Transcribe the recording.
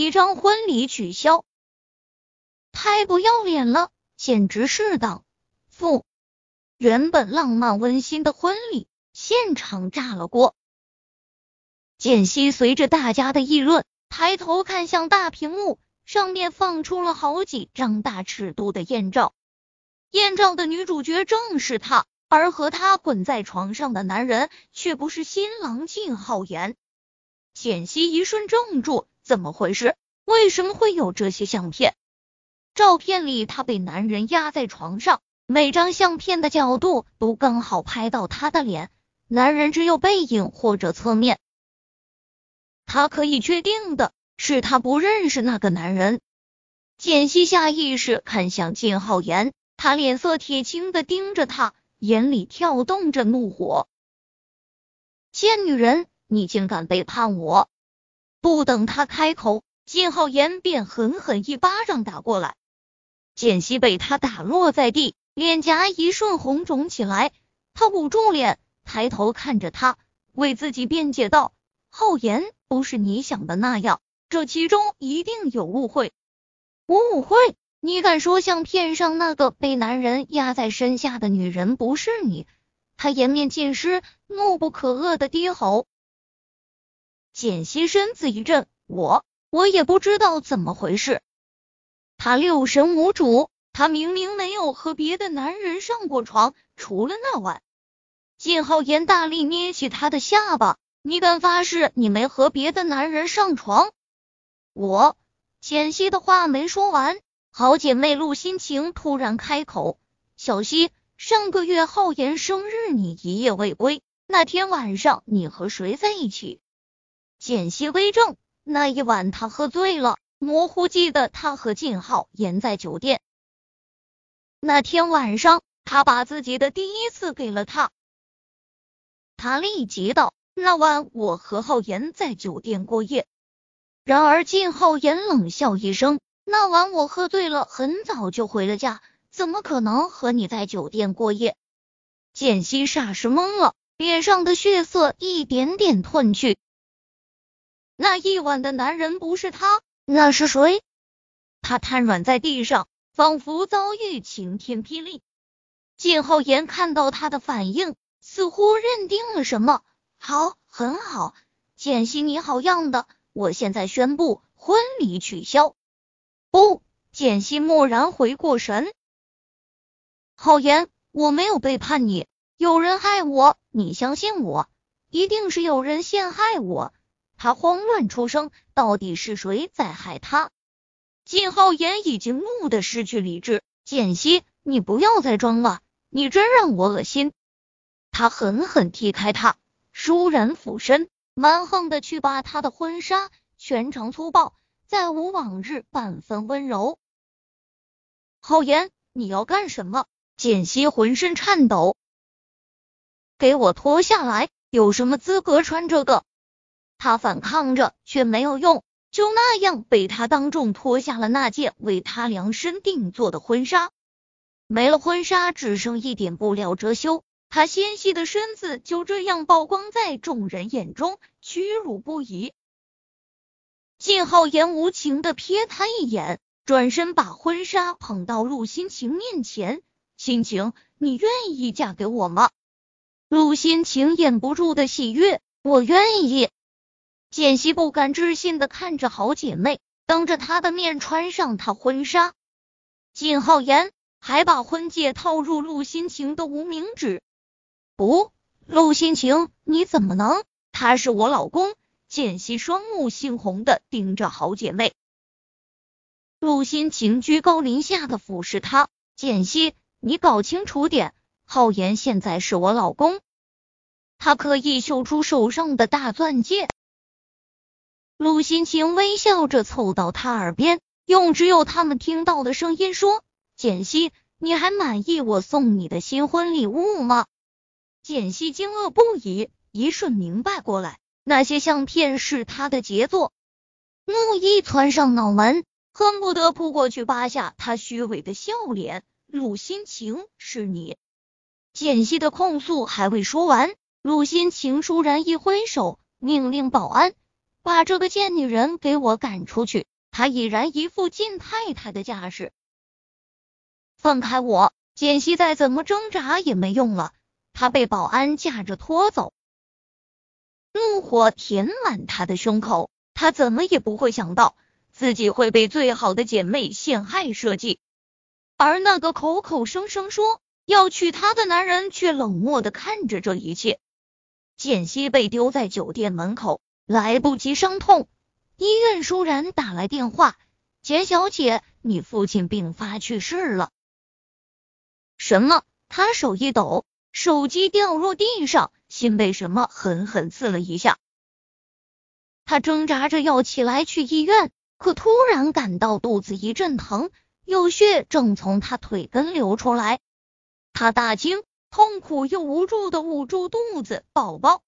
一张婚礼取消，太不要脸了，简直是荡妇！原本浪漫温馨的婚礼现场炸了锅。简溪随着大家的议论，抬头看向大屏幕，上面放出了好几张大尺度的艳照。艳照的女主角正是他，而和他滚在床上的男人却不是新郎靳浩言。简溪一瞬怔住，怎么回事？为什么会有这些相片？照片里他被男人压在床上，每张相片的角度都刚好拍到他的脸，男人只有背影或者侧面。他可以确定的是，他不认识那个男人。简溪下意识看向靳浩言。他脸色铁青的盯着他，眼里跳动着怒火。贱女人，你竟敢背叛我！不等他开口，靳浩言便狠狠一巴掌打过来。简溪被他打落在地，脸颊一瞬红肿起来。他捂住脸，抬头看着他，为自己辩解道：“浩言，不是你想的那样，这其中一定有误会。”我误会？你敢说相片上那个被男人压在身下的女人不是你？他颜面尽失，怒不可遏的低吼。简溪身子一震，我我也不知道怎么回事。他六神无主，他明明没有和别的男人上过床，除了那晚。靳浩言大力捏起他的下巴，你敢发誓你没和别的男人上床？我简溪的话没说完。好姐妹陆心情突然开口：“小溪，上个月浩言生日你一夜未归，那天晚上你和谁在一起？”简溪微怔，那一晚他喝醉了，模糊记得他和靳浩言在酒店。那天晚上，他把自己的第一次给了他。他立即道：“那晚我和浩言在酒店过夜。”然而靳浩言冷笑一声。那晚我喝醉了，很早就回了家，怎么可能和你在酒店过夜？简溪霎时懵了，脸上的血色一点点褪去。那一晚的男人不是他，那是谁？他瘫软在地上，仿佛遭遇晴天霹雳。靳浩言看到他的反应，似乎认定了什么。好，很好，简溪你好样的！我现在宣布婚礼取消。不，简溪蓦然回过神。浩言，我没有背叛你，有人害我，你相信我，一定是有人陷害我。他慌乱出声，到底是谁在害他？靳浩言已经怒得失去理智。简溪，你不要再装了，你真让我恶心。他狠狠踢开他，倏然俯身，蛮横的去扒他的婚纱，全程粗暴。再无往日半分温柔。浩言，你要干什么？简溪浑身颤抖，给我脱下来！有什么资格穿这个？他反抗着，却没有用，就那样被他当众脱下了那件为他量身定做的婚纱。没了婚纱，只剩一点布料遮羞，他纤细的身子就这样曝光在众人眼中，屈辱不已。靳浩言无情的瞥他一眼，转身把婚纱捧到陆心晴面前。心晴，你愿意嫁给我吗？陆心晴掩不住的喜悦，我愿意。简溪不敢置信的看着好姐妹，当着她的面穿上她婚纱。靳浩言还把婚戒套入陆心晴的无名指。不，陆心晴，你怎么能？他是我老公。简溪双目猩红的盯着好姐妹，陆心晴居高临下的俯视她。简溪，你搞清楚点，浩言现在是我老公。他刻意秀出手上的大钻戒。陆心情微笑着凑到他耳边，用只有他们听到的声音说：“简溪，你还满意我送你的新婚礼物吗？”简溪惊愕不已，一瞬明白过来。那些相片是他的杰作，怒意窜上脑门，恨不得扑过去扒下他虚伪的笑脸。陆心情，是你！简溪的控诉还未说完，陆心情倏然一挥手，命令保安把这个贱女人给我赶出去。他已然一副金太太的架势。放开我！简溪再怎么挣扎也没用了，他被保安架着拖走。怒火填满他的胸口，他怎么也不会想到自己会被最好的姐妹陷害设计，而那个口口声声说要娶她的男人却冷漠的看着这一切。简溪被丢在酒店门口，来不及伤痛。医院舒然打来电话：“简小姐，你父亲病发去世了。”什么？他手一抖，手机掉落地上，心被什么狠狠刺了一下。他挣扎着要起来去医院，可突然感到肚子一阵疼，有血正从他腿根流出来。他大惊，痛苦又无助的捂住肚子：“宝宝，